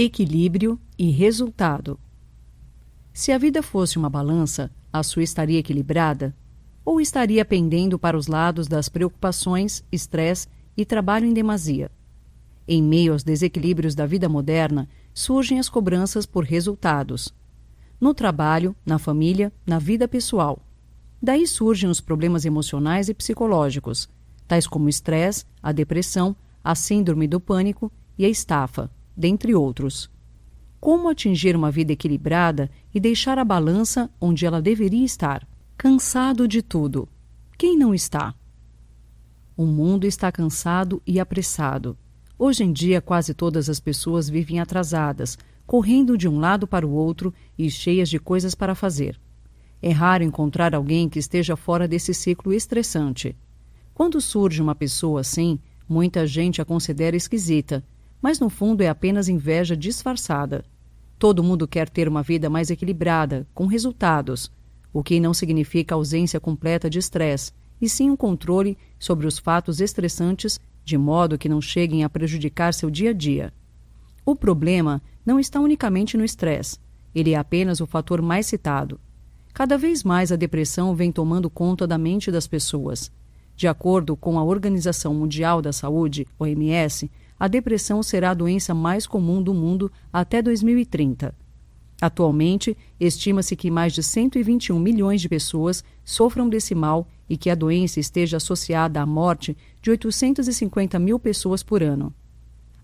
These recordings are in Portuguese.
Equilíbrio e resultado. Se a vida fosse uma balança, a sua estaria equilibrada? Ou estaria pendendo para os lados das preocupações, estresse e trabalho em demasia? Em meio aos desequilíbrios da vida moderna, surgem as cobranças por resultados. No trabalho, na família, na vida pessoal. Daí surgem os problemas emocionais e psicológicos, tais como o estresse, a depressão, a síndrome do pânico e a estafa dentre outros. Como atingir uma vida equilibrada e deixar a balança onde ela deveria estar? Cansado de tudo. Quem não está? O mundo está cansado e apressado. Hoje em dia, quase todas as pessoas vivem atrasadas, correndo de um lado para o outro e cheias de coisas para fazer. É raro encontrar alguém que esteja fora desse ciclo estressante. Quando surge uma pessoa assim, muita gente a considera esquisita mas no fundo é apenas inveja disfarçada. Todo mundo quer ter uma vida mais equilibrada, com resultados, o que não significa ausência completa de estresse, e sim um controle sobre os fatos estressantes de modo que não cheguem a prejudicar seu dia a dia. O problema não está unicamente no estresse, ele é apenas o fator mais citado. Cada vez mais a depressão vem tomando conta da mente das pessoas. De acordo com a Organização Mundial da Saúde, OMS, a depressão será a doença mais comum do mundo até 2030. Atualmente, estima-se que mais de 121 milhões de pessoas sofram desse mal e que a doença esteja associada à morte de 850 mil pessoas por ano.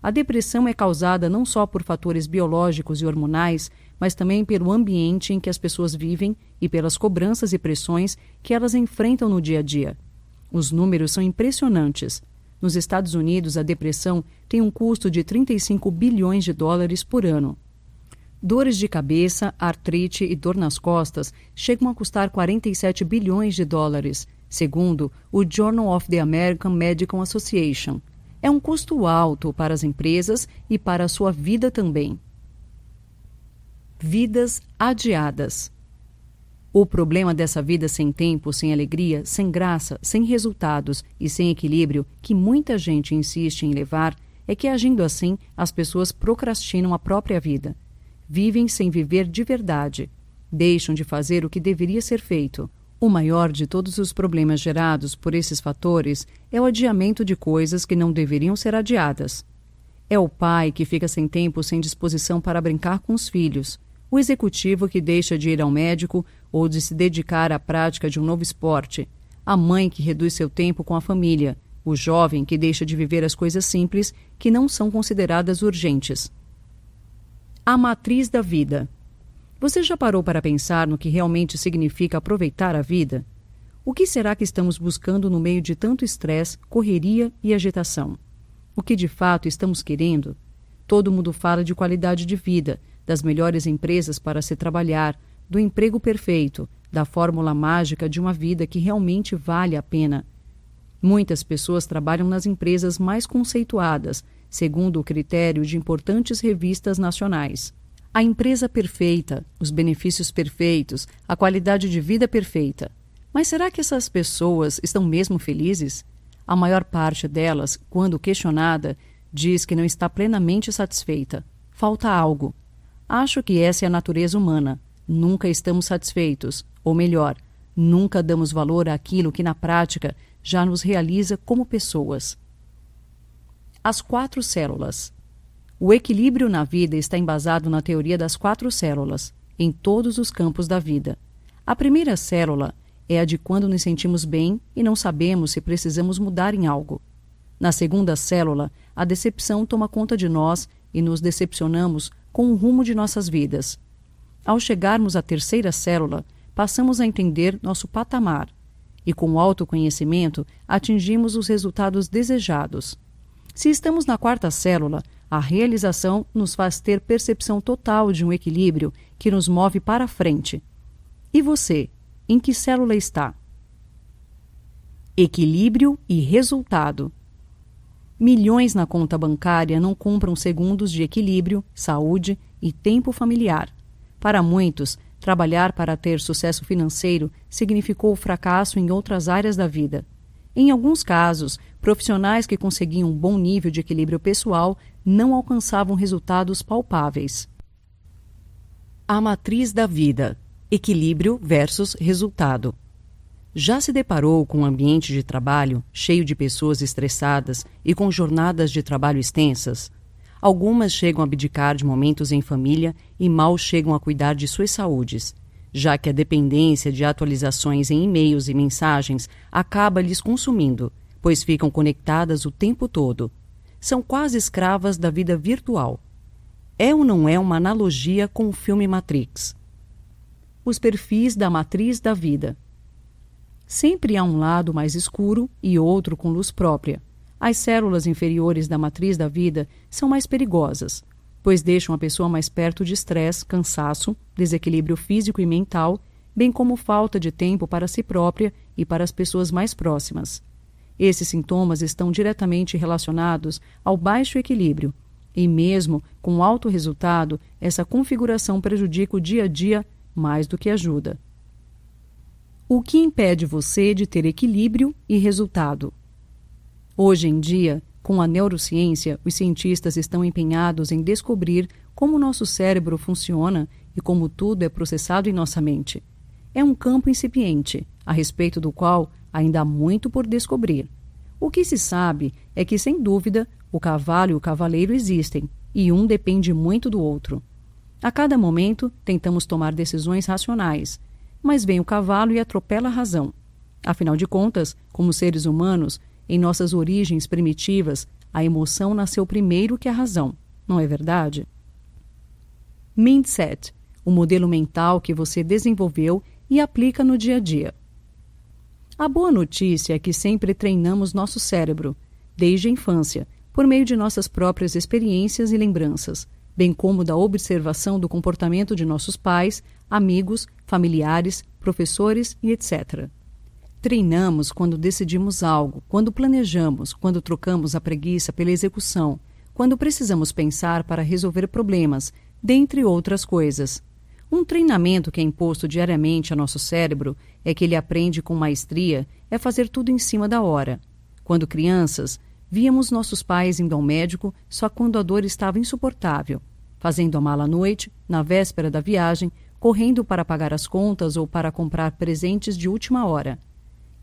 A depressão é causada não só por fatores biológicos e hormonais, mas também pelo ambiente em que as pessoas vivem e pelas cobranças e pressões que elas enfrentam no dia a dia. Os números são impressionantes. Nos Estados Unidos, a depressão tem um custo de 35 bilhões de dólares por ano. Dores de cabeça, artrite e dor nas costas chegam a custar 47 bilhões de dólares, segundo o Journal of the American Medical Association. É um custo alto para as empresas e para a sua vida também. Vidas adiadas. O problema dessa vida sem tempo, sem alegria, sem graça, sem resultados e sem equilíbrio que muita gente insiste em levar é que, agindo assim, as pessoas procrastinam a própria vida. Vivem sem viver de verdade. Deixam de fazer o que deveria ser feito. O maior de todos os problemas gerados por esses fatores é o adiamento de coisas que não deveriam ser adiadas. É o pai que fica sem tempo, sem disposição para brincar com os filhos o executivo que deixa de ir ao médico ou de se dedicar à prática de um novo esporte, a mãe que reduz seu tempo com a família, o jovem que deixa de viver as coisas simples que não são consideradas urgentes. A matriz da vida. Você já parou para pensar no que realmente significa aproveitar a vida? O que será que estamos buscando no meio de tanto estresse, correria e agitação? O que de fato estamos querendo? Todo mundo fala de qualidade de vida, das melhores empresas para se trabalhar, do emprego perfeito, da fórmula mágica de uma vida que realmente vale a pena. Muitas pessoas trabalham nas empresas mais conceituadas, segundo o critério de importantes revistas nacionais. A empresa perfeita, os benefícios perfeitos, a qualidade de vida perfeita. Mas será que essas pessoas estão mesmo felizes? A maior parte delas, quando questionada, diz que não está plenamente satisfeita. Falta algo, Acho que essa é a natureza humana. Nunca estamos satisfeitos, ou melhor, nunca damos valor àquilo que na prática já nos realiza como pessoas. As quatro células. O equilíbrio na vida está embasado na teoria das quatro células, em todos os campos da vida. A primeira célula é a de quando nos sentimos bem e não sabemos se precisamos mudar em algo. Na segunda célula, a decepção toma conta de nós e nos decepcionamos com o rumo de nossas vidas. Ao chegarmos à terceira célula, passamos a entender nosso patamar e, com o autoconhecimento, atingimos os resultados desejados. Se estamos na quarta célula, a realização nos faz ter percepção total de um equilíbrio que nos move para frente. E você, em que célula está? Equilíbrio e resultado. Milhões na conta bancária não compram segundos de equilíbrio, saúde e tempo familiar. Para muitos, trabalhar para ter sucesso financeiro significou fracasso em outras áreas da vida. Em alguns casos, profissionais que conseguiam um bom nível de equilíbrio pessoal não alcançavam resultados palpáveis. A matriz da vida: equilíbrio versus resultado. Já se deparou com um ambiente de trabalho cheio de pessoas estressadas e com jornadas de trabalho extensas? Algumas chegam a abdicar de momentos em família e mal chegam a cuidar de suas saúdes, já que a dependência de atualizações em e-mails e mensagens acaba lhes consumindo, pois ficam conectadas o tempo todo. São quase escravas da vida virtual é ou não é uma analogia com o filme Matrix? Os perfis da matriz da vida. Sempre há um lado mais escuro e outro com luz própria. As células inferiores da matriz da vida são mais perigosas, pois deixam a pessoa mais perto de estresse, cansaço, desequilíbrio físico e mental, bem como falta de tempo para si própria e para as pessoas mais próximas. Esses sintomas estão diretamente relacionados ao baixo equilíbrio e mesmo com alto resultado, essa configuração prejudica o dia a dia mais do que ajuda. O que impede você de ter equilíbrio e resultado? Hoje em dia, com a neurociência, os cientistas estão empenhados em descobrir como nosso cérebro funciona e como tudo é processado em nossa mente. É um campo incipiente, a respeito do qual ainda há muito por descobrir. O que se sabe é que, sem dúvida, o cavalo e o cavaleiro existem, e um depende muito do outro. A cada momento, tentamos tomar decisões racionais, mas vem o cavalo e atropela a razão. Afinal de contas, como seres humanos, em nossas origens primitivas, a emoção nasceu primeiro que a razão, não é verdade? Mindset o modelo mental que você desenvolveu e aplica no dia a dia. A boa notícia é que sempre treinamos nosso cérebro, desde a infância, por meio de nossas próprias experiências e lembranças, bem como da observação do comportamento de nossos pais, amigos, familiares, professores e etc. Treinamos quando decidimos algo, quando planejamos, quando trocamos a preguiça pela execução, quando precisamos pensar para resolver problemas, dentre outras coisas. Um treinamento que é imposto diariamente ao nosso cérebro é que ele aprende com maestria é fazer tudo em cima da hora. Quando crianças, víamos nossos pais indo ao médico só quando a dor estava insuportável, fazendo a mala à noite, na véspera da viagem, correndo para pagar as contas ou para comprar presentes de última hora.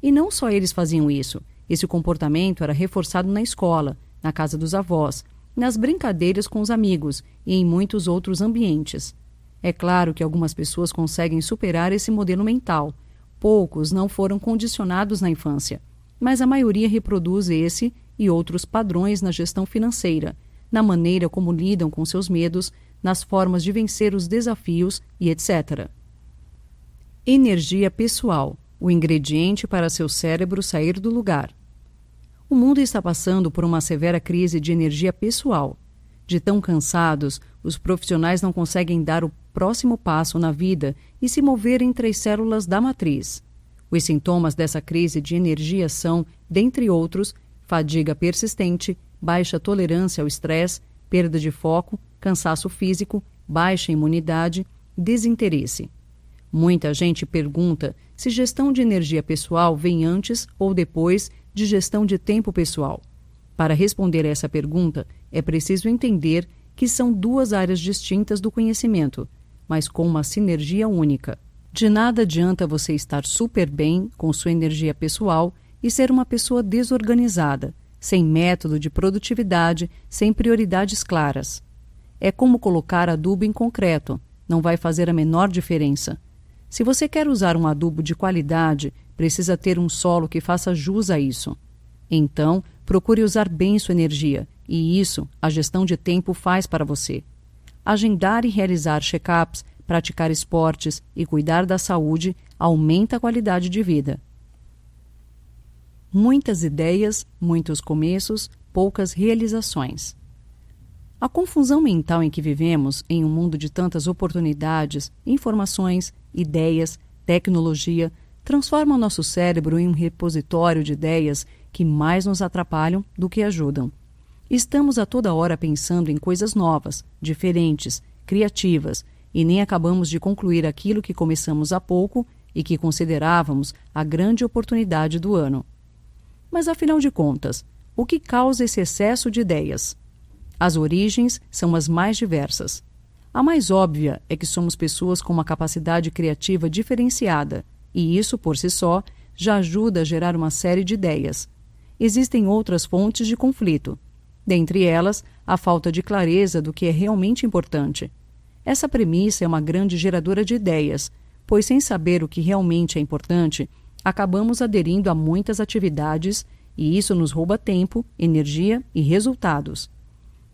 E não só eles faziam isso, esse comportamento era reforçado na escola, na casa dos avós, nas brincadeiras com os amigos e em muitos outros ambientes. É claro que algumas pessoas conseguem superar esse modelo mental. Poucos não foram condicionados na infância, mas a maioria reproduz esse e outros padrões na gestão financeira, na maneira como lidam com seus medos, nas formas de vencer os desafios e etc. Energia pessoal o ingrediente para seu cérebro sair do lugar. O mundo está passando por uma severa crise de energia pessoal. De tão cansados, os profissionais não conseguem dar o próximo passo na vida e se mover entre as células da matriz. Os sintomas dessa crise de energia são, dentre outros, fadiga persistente, baixa tolerância ao estresse, perda de foco, cansaço físico, baixa imunidade, desinteresse. Muita gente pergunta se gestão de energia pessoal vem antes ou depois de gestão de tempo pessoal. Para responder essa pergunta, é preciso entender que são duas áreas distintas do conhecimento, mas com uma sinergia única. De nada adianta você estar super bem com sua energia pessoal e ser uma pessoa desorganizada, sem método de produtividade, sem prioridades claras. É como colocar adubo em concreto, não vai fazer a menor diferença. Se você quer usar um adubo de qualidade, precisa ter um solo que faça jus a isso. Então, procure usar bem sua energia, e isso a gestão de tempo faz para você agendar e realizar check-ups, praticar esportes e cuidar da saúde aumenta a qualidade de vida. Muitas ideias, muitos começos, poucas realizações. A confusão mental em que vivemos, em um mundo de tantas oportunidades, informações, ideias, tecnologia, transforma o nosso cérebro em um repositório de ideias que mais nos atrapalham do que ajudam. Estamos a toda hora pensando em coisas novas, diferentes, criativas, e nem acabamos de concluir aquilo que começamos há pouco e que considerávamos a grande oportunidade do ano. Mas afinal de contas, o que causa esse excesso de ideias? As origens são as mais diversas. A mais óbvia é que somos pessoas com uma capacidade criativa diferenciada, e isso, por si só, já ajuda a gerar uma série de ideias. Existem outras fontes de conflito, dentre elas, a falta de clareza do que é realmente importante. Essa premissa é uma grande geradora de ideias, pois, sem saber o que realmente é importante, acabamos aderindo a muitas atividades e isso nos rouba tempo, energia e resultados.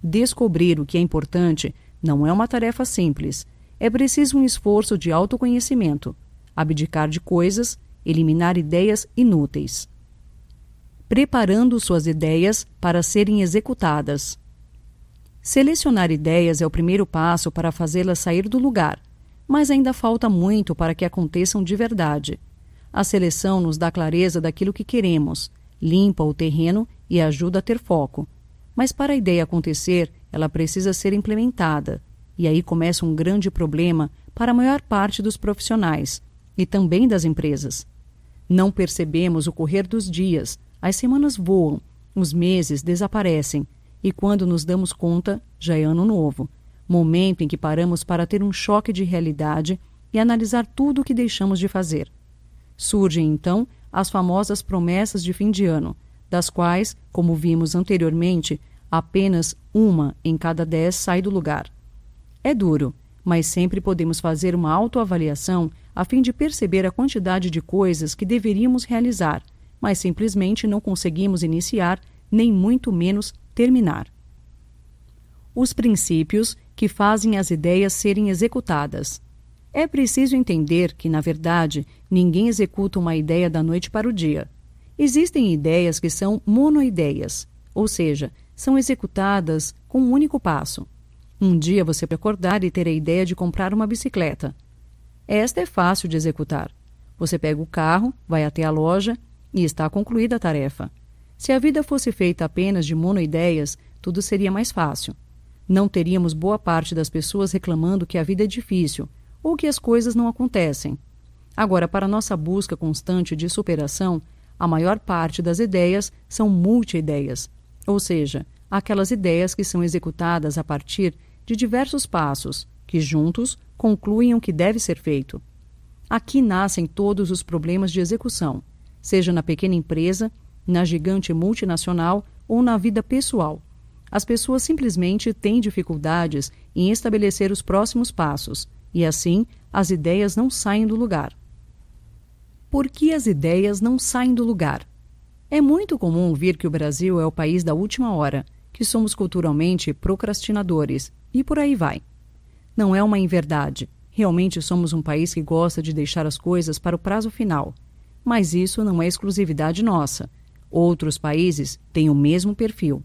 Descobrir o que é importante não é uma tarefa simples. É preciso um esforço de autoconhecimento, abdicar de coisas, eliminar ideias inúteis. Preparando suas ideias para serem executadas. Selecionar ideias é o primeiro passo para fazê-las sair do lugar, mas ainda falta muito para que aconteçam de verdade. A seleção nos dá clareza daquilo que queremos, limpa o terreno e ajuda a ter foco. Mas para a ideia acontecer, ela precisa ser implementada. E aí começa um grande problema para a maior parte dos profissionais e também das empresas. Não percebemos o correr dos dias, as semanas voam, os meses desaparecem e quando nos damos conta, já é ano novo momento em que paramos para ter um choque de realidade e analisar tudo o que deixamos de fazer. Surgem, então, as famosas promessas de fim de ano, das quais, como vimos anteriormente, apenas uma em cada dez sai do lugar. É duro, mas sempre podemos fazer uma autoavaliação a fim de perceber a quantidade de coisas que deveríamos realizar, mas simplesmente não conseguimos iniciar, nem muito menos terminar. Os princípios que fazem as ideias serem executadas. É preciso entender que, na verdade, ninguém executa uma ideia da noite para o dia. Existem ideias que são monoideias, ou seja, são executadas com um único passo. Um dia você acordar e ter a ideia de comprar uma bicicleta. Esta é fácil de executar. Você pega o carro, vai até a loja e está concluída a tarefa. Se a vida fosse feita apenas de monoideias, tudo seria mais fácil. Não teríamos boa parte das pessoas reclamando que a vida é difícil ou que as coisas não acontecem. Agora, para nossa busca constante de superação, a maior parte das ideias são multi-ideias, ou seja, aquelas ideias que são executadas a partir de diversos passos, que juntos concluem o que deve ser feito. Aqui nascem todos os problemas de execução, seja na pequena empresa, na gigante multinacional ou na vida pessoal. As pessoas simplesmente têm dificuldades em estabelecer os próximos passos, e assim as ideias não saem do lugar. Por que as ideias não saem do lugar? É muito comum ouvir que o Brasil é o país da última hora, que somos culturalmente procrastinadores e por aí vai. Não é uma inverdade. Realmente somos um país que gosta de deixar as coisas para o prazo final. Mas isso não é exclusividade nossa. Outros países têm o mesmo perfil.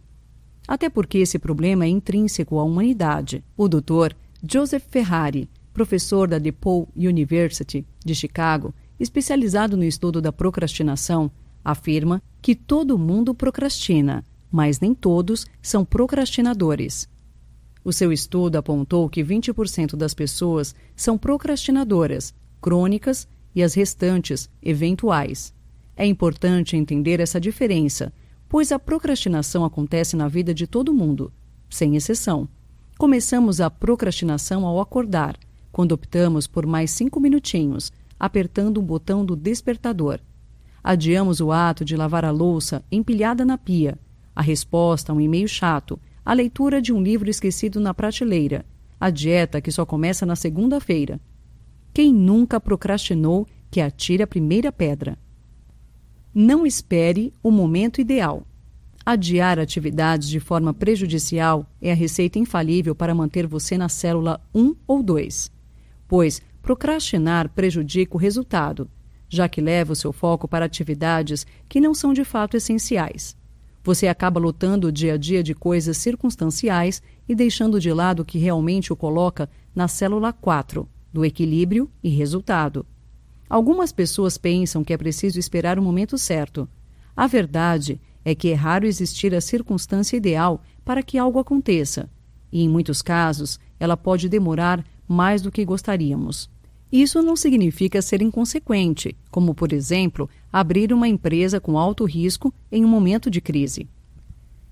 Até porque esse problema é intrínseco à humanidade. O doutor Joseph Ferrari, professor da DePaul University de Chicago, especializado no estudo da procrastinação, afirma que todo mundo procrastina, mas nem todos são procrastinadores. O seu estudo apontou que 20% das pessoas são procrastinadoras, crônicas, e as restantes, eventuais. É importante entender essa diferença, pois a procrastinação acontece na vida de todo mundo, sem exceção. Começamos a procrastinação ao acordar, quando optamos por mais cinco minutinhos, apertando o botão do despertador. Adiamos o ato de lavar a louça empilhada na pia, a resposta a um e-mail chato, a leitura de um livro esquecido na prateleira, a dieta que só começa na segunda-feira. Quem nunca procrastinou que atire a primeira pedra? Não espere o momento ideal. Adiar atividades de forma prejudicial é a receita infalível para manter você na célula 1 ou 2, pois procrastinar prejudica o resultado já que leva o seu foco para atividades que não são de fato essenciais. Você acaba lutando o dia a dia de coisas circunstanciais e deixando de lado o que realmente o coloca na célula 4, do equilíbrio e resultado. Algumas pessoas pensam que é preciso esperar o momento certo. A verdade é que é raro existir a circunstância ideal para que algo aconteça, e em muitos casos ela pode demorar mais do que gostaríamos. Isso não significa ser inconsequente, como, por exemplo, abrir uma empresa com alto risco em um momento de crise.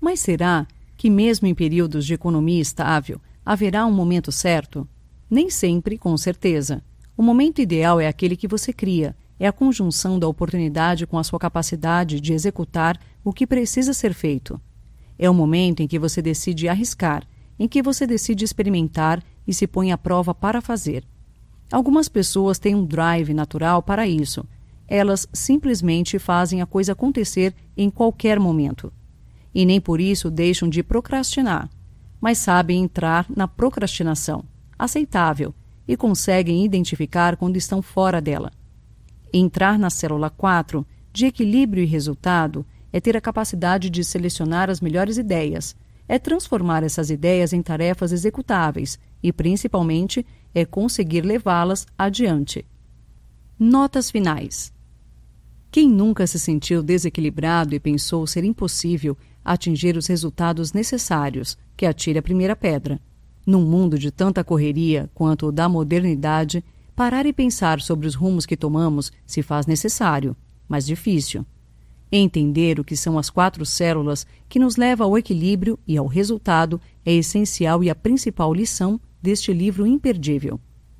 Mas será que, mesmo em períodos de economia estável, haverá um momento certo? Nem sempre, com certeza. O momento ideal é aquele que você cria, é a conjunção da oportunidade com a sua capacidade de executar o que precisa ser feito. É o momento em que você decide arriscar, em que você decide experimentar e se põe à prova para fazer. Algumas pessoas têm um drive natural para isso. Elas simplesmente fazem a coisa acontecer em qualquer momento. E nem por isso deixam de procrastinar, mas sabem entrar na procrastinação, aceitável, e conseguem identificar quando estão fora dela. Entrar na célula 4, de equilíbrio e resultado, é ter a capacidade de selecionar as melhores ideias, é transformar essas ideias em tarefas executáveis e, principalmente, é conseguir levá-las adiante. Notas finais. Quem nunca se sentiu desequilibrado e pensou ser impossível atingir os resultados necessários, que atire a primeira pedra. Num mundo de tanta correria quanto o da modernidade, parar e pensar sobre os rumos que tomamos se faz necessário, mas difícil. Entender o que são as quatro células que nos leva ao equilíbrio e ao resultado é essencial e a principal lição deste livro imperdível.